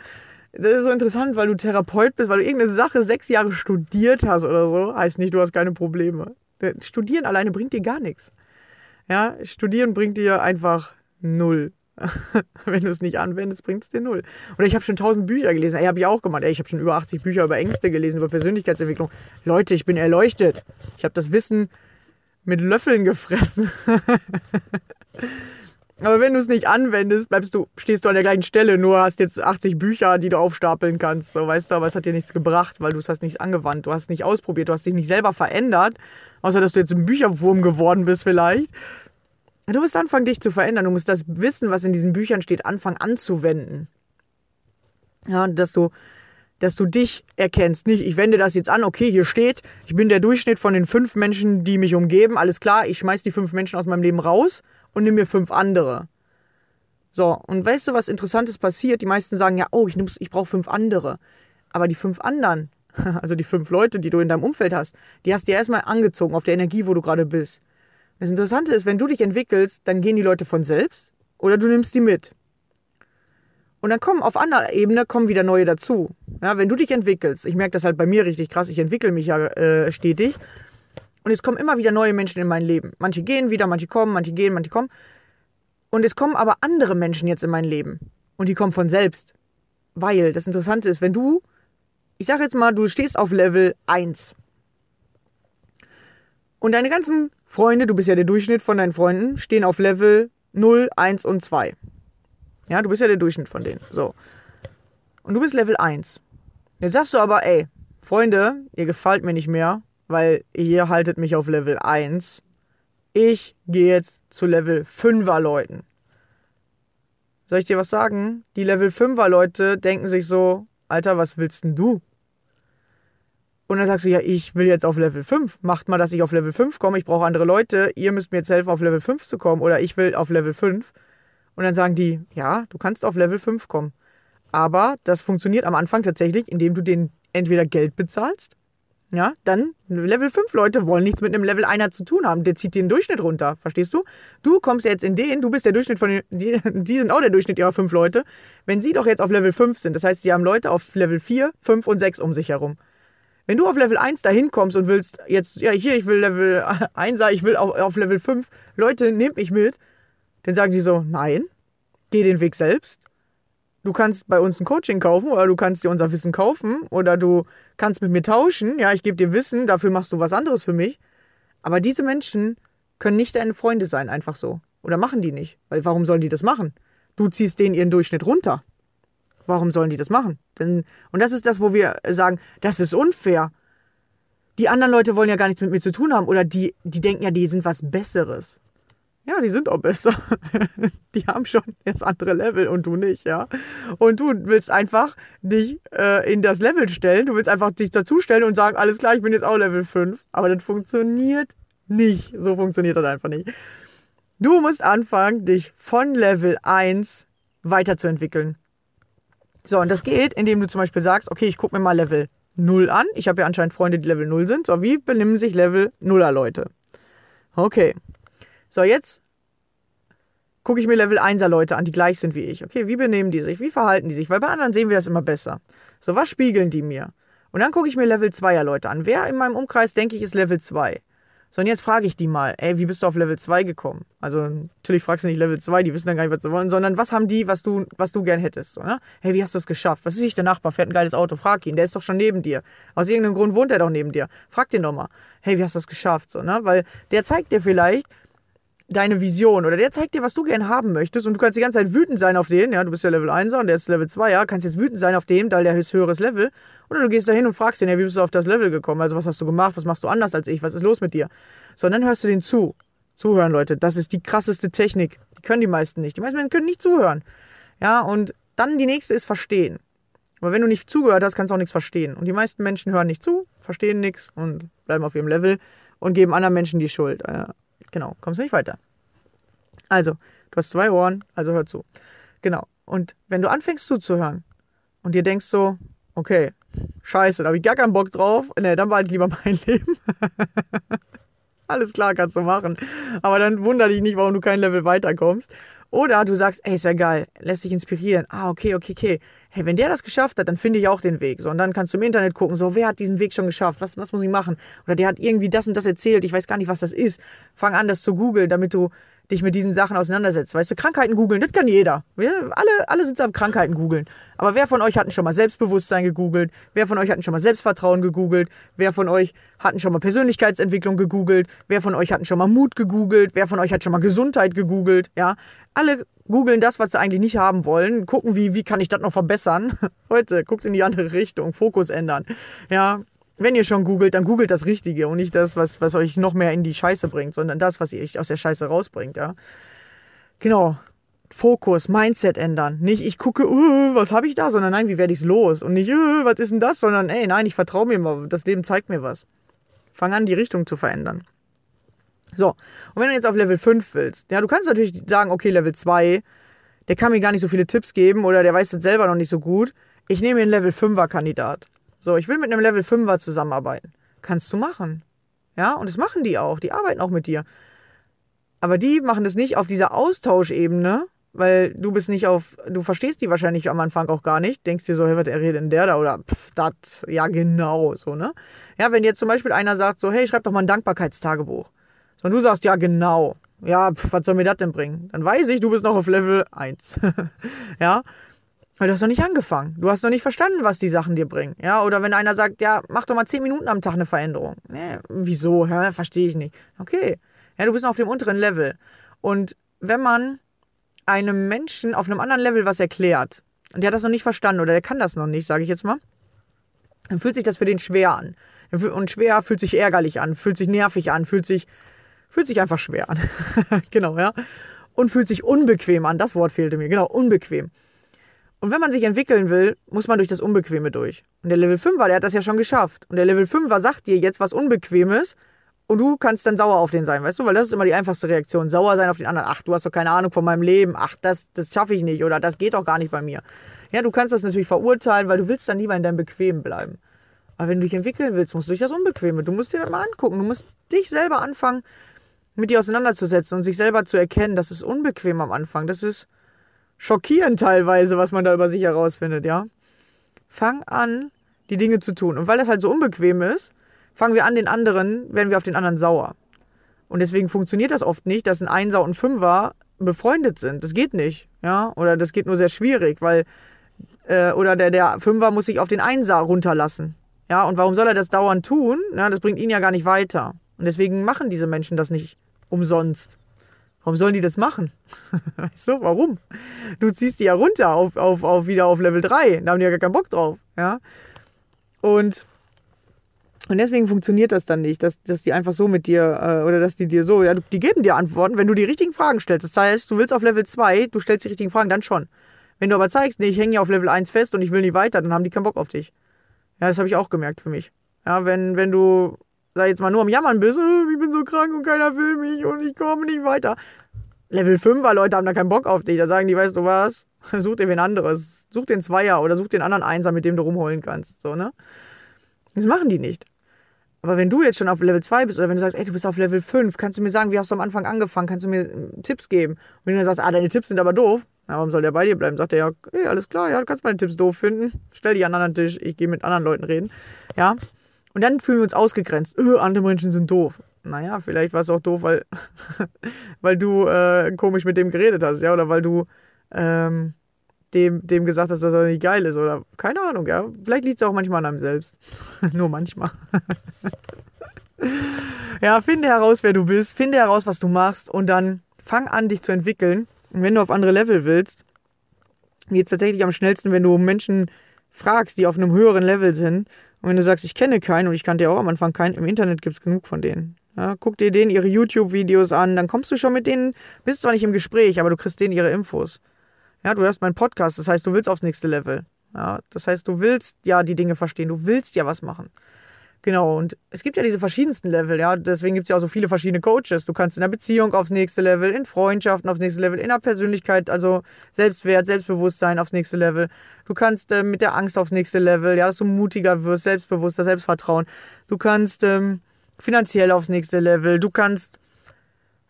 das ist so interessant, weil du Therapeut bist, weil du irgendeine Sache sechs Jahre studiert hast oder so, heißt nicht, du hast keine Probleme. Studieren alleine bringt dir gar nichts. Ja, studieren bringt dir einfach null. Wenn du es nicht anwendest, bringt es dir null. Oder ich habe schon tausend Bücher gelesen. Ey, habe ich auch gemacht. Ey, ich habe schon über 80 Bücher über Ängste gelesen, über Persönlichkeitsentwicklung. Leute, ich bin erleuchtet. Ich habe das Wissen mit Löffeln gefressen. Aber wenn du es nicht anwendest, bleibst du, stehst du an der gleichen Stelle, nur hast jetzt 80 Bücher, die du aufstapeln kannst. So, weißt du, aber es hat dir nichts gebracht, weil du es hast nicht angewandt, du hast nicht ausprobiert, du hast dich nicht selber verändert, außer dass du jetzt ein Bücherwurm geworden bist vielleicht. Du musst anfangen, dich zu verändern. Du musst das Wissen, was in diesen Büchern steht, anfangen anzuwenden. Ja, dass du, dass du dich erkennst. Nicht, ich wende das jetzt an, okay, hier steht, ich bin der Durchschnitt von den fünf Menschen, die mich umgeben. Alles klar, ich schmeiß die fünf Menschen aus meinem Leben raus und nimm mir fünf andere. So, und weißt du, was Interessantes passiert? Die meisten sagen ja, oh, ich, ich brauche fünf andere. Aber die fünf anderen, also die fünf Leute, die du in deinem Umfeld hast, die hast du ja erstmal angezogen auf der Energie, wo du gerade bist. Das Interessante ist, wenn du dich entwickelst, dann gehen die Leute von selbst oder du nimmst die mit. Und dann kommen auf anderer Ebene kommen wieder neue dazu. Ja, wenn du dich entwickelst, ich merke das halt bei mir richtig krass, ich entwickle mich ja äh, stetig. Und es kommen immer wieder neue Menschen in mein Leben. Manche gehen wieder, manche kommen, manche gehen, manche kommen. Und es kommen aber andere Menschen jetzt in mein Leben. Und die kommen von selbst. Weil das Interessante ist, wenn du, ich sag jetzt mal, du stehst auf Level 1. Und deine ganzen Freunde, du bist ja der Durchschnitt von deinen Freunden, stehen auf Level 0, 1 und 2. Ja, du bist ja der Durchschnitt von denen. So. Und du bist Level 1. Jetzt sagst du aber, ey, Freunde, ihr gefällt mir nicht mehr, weil ihr haltet mich auf Level 1. Ich gehe jetzt zu Level 5er Leuten. Soll ich dir was sagen? Die Level 5er Leute denken sich so, Alter, was willst denn du? Und dann sagst du, ja, ich will jetzt auf Level 5. Macht mal, dass ich auf Level 5 komme. Ich brauche andere Leute. Ihr müsst mir jetzt helfen, auf Level 5 zu kommen. Oder ich will auf Level 5. Und dann sagen die, ja, du kannst auf Level 5 kommen. Aber das funktioniert am Anfang tatsächlich, indem du denen entweder Geld bezahlst. Ja, dann Level 5 Leute wollen nichts mit einem Level 1er zu tun haben. Der zieht den Durchschnitt runter. Verstehst du? Du kommst jetzt in den, du bist der Durchschnitt von den, die, die sind auch der Durchschnitt ihrer 5 Leute. Wenn sie doch jetzt auf Level 5 sind, das heißt, sie haben Leute auf Level 4, 5 und 6 um sich herum. Wenn du auf Level 1 dahin kommst und willst jetzt, ja, hier, ich will Level 1 sein, ich will auf, auf Level 5, Leute, nehmt mich mit, dann sagen die so, nein, geh den Weg selbst. Du kannst bei uns ein Coaching kaufen oder du kannst dir unser Wissen kaufen oder du kannst mit mir tauschen. Ja, ich gebe dir Wissen, dafür machst du was anderes für mich. Aber diese Menschen können nicht deine Freunde sein, einfach so. Oder machen die nicht. Weil warum sollen die das machen? Du ziehst denen ihren Durchschnitt runter. Warum sollen die das machen? Denn, und das ist das, wo wir sagen, das ist unfair. Die anderen Leute wollen ja gar nichts mit mir zu tun haben oder die, die denken ja, die sind was Besseres. Ja, die sind auch besser. Die haben schon das andere Level und du nicht, ja. Und du willst einfach dich äh, in das Level stellen. Du willst einfach dich dazustellen und sagen, alles klar, ich bin jetzt auch Level 5. Aber das funktioniert nicht. So funktioniert das einfach nicht. Du musst anfangen, dich von Level 1 weiterzuentwickeln. So, und das geht, indem du zum Beispiel sagst, okay, ich gucke mir mal Level 0 an. Ich habe ja anscheinend Freunde, die Level 0 sind. So, wie benehmen sich Level 0er Leute? Okay. So, jetzt gucke ich mir Level 1er Leute an, die gleich sind wie ich. Okay, wie benehmen die sich? Wie verhalten die sich? Weil bei anderen sehen wir das immer besser. So, was spiegeln die mir? Und dann gucke ich mir Level 2er Leute an. Wer in meinem Umkreis, denke ich, ist Level 2? So, und jetzt frage ich die mal, ey, wie bist du auf Level 2 gekommen? Also, natürlich fragst du nicht Level 2, die wissen dann gar nicht, was sie wollen, sondern was haben die, was du, was du gern hättest? So, ne? Hey, wie hast du es geschafft? Was ist ich, der Nachbar fährt ein geiles Auto? Frag ihn, der ist doch schon neben dir. Aus irgendeinem Grund wohnt er doch neben dir. Frag den doch mal, hey, wie hast du es geschafft? So, ne? Weil der zeigt dir vielleicht, deine Vision oder der zeigt dir, was du gern haben möchtest und du kannst die ganze Zeit wütend sein auf den, ja, du bist ja Level 1er und der ist Level 2er, kannst jetzt wütend sein auf dem, weil der ist höheres Level oder du gehst da hin und fragst den, ja, wie bist du auf das Level gekommen, also was hast du gemacht, was machst du anders als ich, was ist los mit dir? So, und dann hörst du den zu. Zuhören, Leute, das ist die krasseste Technik. Die können die meisten nicht. Die meisten können nicht zuhören. Ja, und dann die nächste ist verstehen. Aber wenn du nicht zugehört hast, kannst du auch nichts verstehen. Und die meisten Menschen hören nicht zu, verstehen nichts und bleiben auf ihrem Level und geben anderen Menschen die Schuld. Genau, kommst du nicht weiter. Also, du hast zwei Ohren, also hör zu. Genau. Und wenn du anfängst zuzuhören und dir denkst so, okay, scheiße, da habe ich gar keinen Bock drauf, ne, dann behalte ich lieber mein Leben. Alles klar, kannst du machen. Aber dann wundere dich nicht, warum du kein Level weiterkommst. Oder du sagst, ey, ist ja geil, lässt dich inspirieren. Ah, okay, okay, okay. Hey, wenn der das geschafft hat, dann finde ich auch den Weg. So, und dann kannst du im Internet gucken, so, wer hat diesen Weg schon geschafft? Was, was muss ich machen? Oder der hat irgendwie das und das erzählt, ich weiß gar nicht, was das ist. Fang an, das zu googeln, damit du dich mit diesen Sachen auseinandersetzt. Weißt du, Krankheiten googeln, das kann jeder. Wir, alle, alle sind am Krankheiten googeln. Aber wer von euch hat schon mal Selbstbewusstsein gegoogelt? Wer von euch hat schon mal Selbstvertrauen gegoogelt? Wer von euch hat schon mal Persönlichkeitsentwicklung gegoogelt? Wer von euch hat schon mal Mut gegoogelt? Wer von euch hat schon mal Gesundheit gegoogelt? Ja, alle googeln das, was sie eigentlich nicht haben wollen, gucken, wie, wie kann ich das noch verbessern. Heute, guckt in die andere Richtung, Fokus ändern. Ja, wenn ihr schon googelt, dann googelt das Richtige und nicht das, was, was euch noch mehr in die Scheiße bringt, sondern das, was ihr euch aus der Scheiße rausbringt, ja. Genau. Fokus, Mindset ändern. Nicht, ich gucke, uh, was habe ich da, sondern nein, wie werde ich es los? Und nicht, uh, was ist denn das, sondern ey, nein, ich vertraue mir mal, das Leben zeigt mir was. Fang an, die Richtung zu verändern. So, und wenn du jetzt auf Level 5 willst, ja, du kannst natürlich sagen, okay, Level 2, der kann mir gar nicht so viele Tipps geben oder der weiß das selber noch nicht so gut. Ich nehme einen Level 5er Kandidat. So, ich will mit einem Level 5er zusammenarbeiten. Kannst du machen. Ja, und das machen die auch. Die arbeiten auch mit dir. Aber die machen das nicht auf dieser Austauschebene, weil du bist nicht auf, du verstehst die wahrscheinlich am Anfang auch gar nicht. Denkst dir so, hey, was redet denn der da? Oder pff, das, ja genau, so, ne? Ja, wenn jetzt zum Beispiel einer sagt so, hey, schreib doch mal ein Dankbarkeitstagebuch. So, und du sagst, ja genau. Ja, pff, was soll mir das denn bringen? Dann weiß ich, du bist noch auf Level 1. ja, weil du hast noch nicht angefangen. Du hast noch nicht verstanden, was die Sachen dir bringen. Ja, oder wenn einer sagt, ja, mach doch mal 10 Minuten am Tag eine Veränderung. Nee, wieso? Ja, verstehe ich nicht. Okay. Ja, du bist noch auf dem unteren Level. Und wenn man einem Menschen auf einem anderen Level was erklärt, und der hat das noch nicht verstanden oder der kann das noch nicht, sage ich jetzt mal, dann fühlt sich das für den schwer an. Und schwer fühlt sich ärgerlich an, fühlt sich nervig an, fühlt sich, fühlt sich einfach schwer an. genau, ja. Und fühlt sich unbequem an. Das Wort fehlte mir. Genau, unbequem. Und wenn man sich entwickeln will, muss man durch das Unbequeme durch. Und der Level 5er, der hat das ja schon geschafft. Und der Level 5er sagt dir jetzt was Unbequemes und du kannst dann sauer auf den sein, weißt du? Weil das ist immer die einfachste Reaktion. Sauer sein auf den anderen. Ach, du hast doch keine Ahnung von meinem Leben. Ach, das, das schaffe ich nicht oder das geht doch gar nicht bei mir. Ja, du kannst das natürlich verurteilen, weil du willst dann lieber in deinem Bequem bleiben. Aber wenn du dich entwickeln willst, musst du durch das Unbequeme. Du musst dir das mal angucken. Du musst dich selber anfangen, mit dir auseinanderzusetzen und sich selber zu erkennen. Das ist unbequem am Anfang. Das ist schockierend teilweise, was man da über sich herausfindet, ja. Fang an, die Dinge zu tun. Und weil das halt so unbequem ist, fangen wir an, den anderen, werden wir auf den anderen sauer. Und deswegen funktioniert das oft nicht, dass ein Einser und ein Fünfer befreundet sind. Das geht nicht, ja. Oder das geht nur sehr schwierig, weil, äh, oder der, der Fünfer muss sich auf den Einser runterlassen. Ja, und warum soll er das dauernd tun? Ja, das bringt ihn ja gar nicht weiter. Und deswegen machen diese Menschen das nicht umsonst. Warum sollen die das machen? weißt du, warum? Du ziehst die ja runter auf, auf, auf wieder auf Level 3. Da haben die ja gar keinen Bock drauf. Ja? Und, und deswegen funktioniert das dann nicht, dass, dass die einfach so mit dir, äh, oder dass die dir so, ja, die geben dir Antworten, wenn du die richtigen Fragen stellst. Das heißt, du willst auf Level 2, du stellst die richtigen Fragen, dann schon. Wenn du aber zeigst, nee, ich hänge ja auf Level 1 fest und ich will nie weiter, dann haben die keinen Bock auf dich. Ja, das habe ich auch gemerkt für mich. Ja, wenn, wenn du sag jetzt mal, nur am Jammern bist, ich bin so krank und keiner will mich und ich komme nicht weiter. Level 5er Leute haben da keinen Bock auf dich. Da sagen die, weißt du was, such dir wen anderes. Such den Zweier oder such den anderen Einser, mit dem du rumholen kannst. So, ne? Das machen die nicht. Aber wenn du jetzt schon auf Level 2 bist oder wenn du sagst, ey, du bist auf Level 5, kannst du mir sagen, wie hast du am Anfang angefangen? Kannst du mir äh, Tipps geben? Und wenn du dann sagst, ah, deine Tipps sind aber doof, na, warum soll der bei dir bleiben? Sagt er, ja, ey, alles klar, ja, du kannst meine Tipps doof finden. Stell dich an einen anderen Tisch, ich gehe mit anderen Leuten reden. Ja, und dann fühlen wir uns ausgegrenzt. Öh, andere Menschen sind doof. Naja, vielleicht war es auch doof, weil, weil du äh, komisch mit dem geredet hast, ja, oder weil du ähm, dem, dem gesagt hast, dass er nicht geil ist, oder keine Ahnung, ja. Vielleicht liegt es auch manchmal an einem selbst. Nur manchmal. ja, finde heraus, wer du bist, finde heraus, was du machst und dann fang an, dich zu entwickeln. Und wenn du auf andere Level willst, geht es tatsächlich am schnellsten, wenn du Menschen fragst, die auf einem höheren Level sind und wenn du sagst, ich kenne keinen und ich kannte ja auch am Anfang keinen, im Internet gibt es genug von denen. Ja, guck dir denen ihre YouTube-Videos an, dann kommst du schon mit denen, bist zwar nicht im Gespräch, aber du kriegst denen ihre Infos. Ja, du hörst meinen Podcast, das heißt, du willst aufs nächste Level. Ja, das heißt, du willst ja die Dinge verstehen, du willst ja was machen. Genau, und es gibt ja diese verschiedensten Level, ja. Deswegen gibt es ja auch so viele verschiedene Coaches. Du kannst in der Beziehung aufs nächste Level, in Freundschaften aufs nächste Level, in der Persönlichkeit, also Selbstwert, Selbstbewusstsein aufs nächste Level. Du kannst äh, mit der Angst aufs nächste Level, ja, dass du mutiger wirst, selbstbewusster, Selbstvertrauen. Du kannst ähm, finanziell aufs nächste Level, du kannst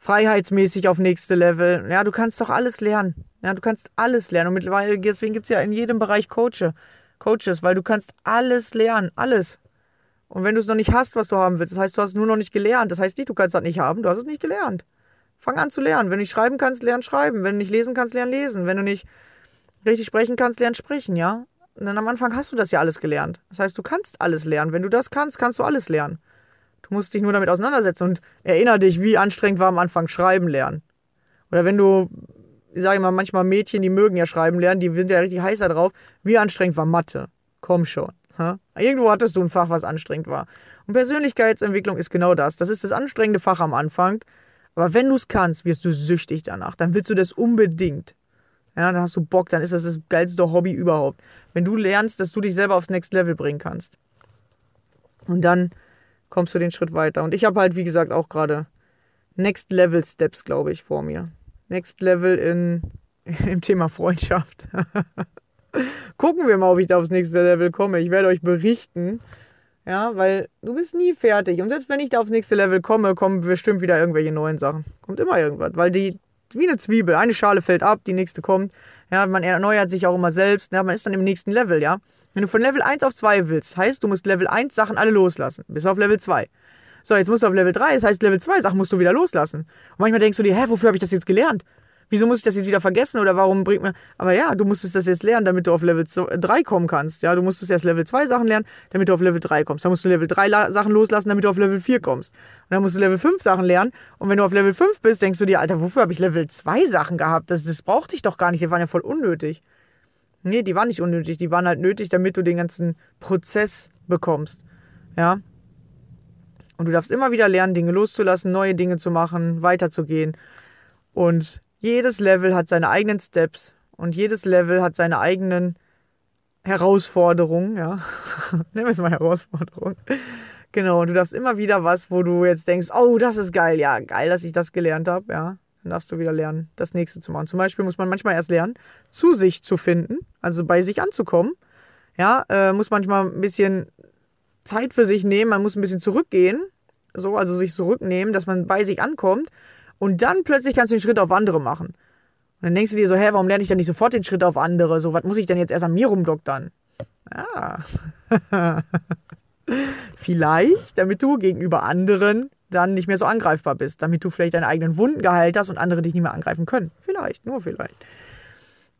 freiheitsmäßig auf nächste Level. Ja, du kannst doch alles lernen. Ja, du kannst alles lernen. Und mittlerweile, deswegen gibt es ja in jedem Bereich Coache, Coaches, weil du kannst alles lernen, alles. Und wenn du es noch nicht hast, was du haben willst, das heißt, du hast es nur noch nicht gelernt. Das heißt nicht, du kannst das nicht haben, du hast es nicht gelernt. Fang an zu lernen. Wenn du nicht schreiben kannst, lern schreiben. Wenn du nicht lesen kannst, lern lesen. Wenn du nicht richtig sprechen kannst, lern sprechen, ja? Und dann am Anfang hast du das ja alles gelernt. Das heißt, du kannst alles lernen. Wenn du das kannst, kannst du alles lernen. Du musst dich nur damit auseinandersetzen und erinnere dich, wie anstrengend war am Anfang Schreiben lernen. Oder wenn du, ich sage mal, manchmal Mädchen, die mögen ja Schreiben lernen, die sind ja richtig heiß da drauf. Wie anstrengend war Mathe? Komm schon. Irgendwo hattest du ein Fach, was anstrengend war. Und Persönlichkeitsentwicklung ist genau das. Das ist das anstrengende Fach am Anfang. Aber wenn du es kannst, wirst du süchtig danach. Dann willst du das unbedingt. Ja, dann hast du Bock, dann ist das das geilste Hobby überhaupt. Wenn du lernst, dass du dich selber aufs Next Level bringen kannst. Und dann kommst du den Schritt weiter. Und ich habe halt, wie gesagt, auch gerade Next Level Steps, glaube ich, vor mir. Next Level in, im Thema Freundschaft. Gucken wir mal, ob ich da aufs nächste Level komme. Ich werde euch berichten. Ja, weil du bist nie fertig. Und selbst wenn ich da aufs nächste Level komme, kommen bestimmt wieder irgendwelche neuen Sachen. Kommt immer irgendwas. Weil die, wie eine Zwiebel, eine Schale fällt ab, die nächste kommt. Ja, man erneuert sich auch immer selbst. Ja, man ist dann im nächsten Level, ja. Wenn du von Level 1 auf 2 willst, heißt, du musst Level 1 Sachen alle loslassen. Bis auf Level 2. So, jetzt musst du auf Level 3, das heißt, Level 2 Sachen musst du wieder loslassen. Und manchmal denkst du dir, hä, wofür habe ich das jetzt gelernt? Wieso muss ich das jetzt wieder vergessen oder warum bringt mir. Aber ja, du musstest das jetzt lernen, damit du auf Level 3 kommen kannst. Ja, du musstest erst Level 2 Sachen lernen, damit du auf Level 3 kommst. Dann musst du Level 3 La Sachen loslassen, damit du auf Level 4 kommst. Und dann musst du Level 5 Sachen lernen. Und wenn du auf Level 5 bist, denkst du dir, Alter, wofür habe ich Level 2 Sachen gehabt? Das, das brauchte ich doch gar nicht. Die waren ja voll unnötig. Nee, die waren nicht unnötig. Die waren halt nötig, damit du den ganzen Prozess bekommst. Ja. Und du darfst immer wieder lernen, Dinge loszulassen, neue Dinge zu machen, weiterzugehen. Und jedes Level hat seine eigenen Steps und jedes Level hat seine eigenen Herausforderungen, ja. Nehmen wir es mal Herausforderungen. Genau, und du darfst immer wieder was, wo du jetzt denkst, oh, das ist geil, ja, geil, dass ich das gelernt habe, ja. Dann darfst du wieder lernen, das nächste zu machen. Zum Beispiel muss man manchmal erst lernen, zu sich zu finden, also bei sich anzukommen. Ja, äh, muss manchmal ein bisschen Zeit für sich nehmen, man muss ein bisschen zurückgehen, so, also sich zurücknehmen, dass man bei sich ankommt. Und dann plötzlich kannst du den Schritt auf andere machen. Und dann denkst du dir so, hä, warum lerne ich dann nicht sofort den Schritt auf andere? So, was muss ich denn jetzt erst an mir rumdoktern? Ja. vielleicht, damit du gegenüber anderen dann nicht mehr so angreifbar bist. Damit du vielleicht deine eigenen Wunden geheilt hast und andere dich nicht mehr angreifen können. Vielleicht, nur vielleicht.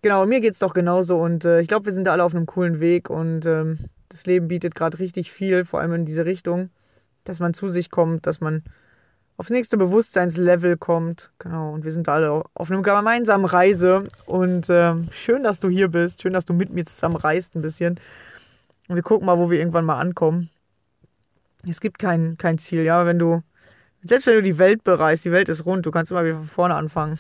Genau, mir geht es doch genauso und äh, ich glaube, wir sind da alle auf einem coolen Weg und ähm, das Leben bietet gerade richtig viel, vor allem in diese Richtung, dass man zu sich kommt, dass man aufs nächste Bewusstseinslevel kommt. Genau, und wir sind alle auf einer gemeinsamen Reise. Und äh, schön, dass du hier bist. Schön, dass du mit mir zusammen reist ein bisschen. Und wir gucken mal, wo wir irgendwann mal ankommen. Es gibt kein, kein Ziel, ja. Wenn du, selbst wenn du die Welt bereist, die Welt ist rund, du kannst immer wieder von vorne anfangen.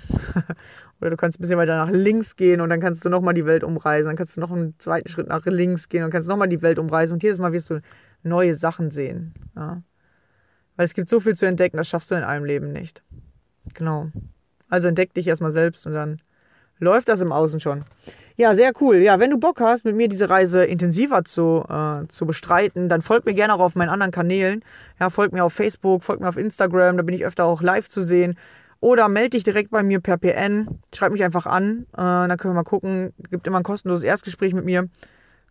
Oder du kannst ein bisschen weiter nach links gehen und dann kannst du nochmal die Welt umreisen. Dann kannst du noch einen zweiten Schritt nach links gehen und kannst nochmal die Welt umreisen. Und jedes Mal wirst du neue Sachen sehen. Ja. Weil es gibt so viel zu entdecken, das schaffst du in einem Leben nicht. Genau. Also entdeck dich erstmal selbst und dann läuft das im Außen schon. Ja, sehr cool. Ja, wenn du Bock hast, mit mir diese Reise intensiver zu, äh, zu bestreiten, dann folg mir gerne auch auf meinen anderen Kanälen. Ja, folg mir auf Facebook, folg mir auf Instagram, da bin ich öfter auch live zu sehen. Oder melde dich direkt bei mir per PN. Schreib mich einfach an. Äh, dann können wir mal gucken. Gibt immer ein kostenloses Erstgespräch mit mir.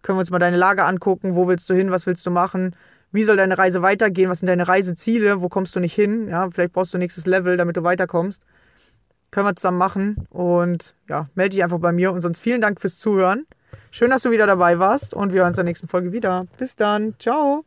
Können wir uns mal deine Lage angucken. Wo willst du hin? Was willst du machen? Wie soll deine Reise weitergehen, was sind deine Reiseziele, wo kommst du nicht hin, ja, vielleicht brauchst du nächstes Level, damit du weiterkommst. Können wir zusammen machen und ja, melde dich einfach bei mir und sonst vielen Dank fürs Zuhören. Schön, dass du wieder dabei warst und wir hören uns in der nächsten Folge wieder. Bis dann. Ciao.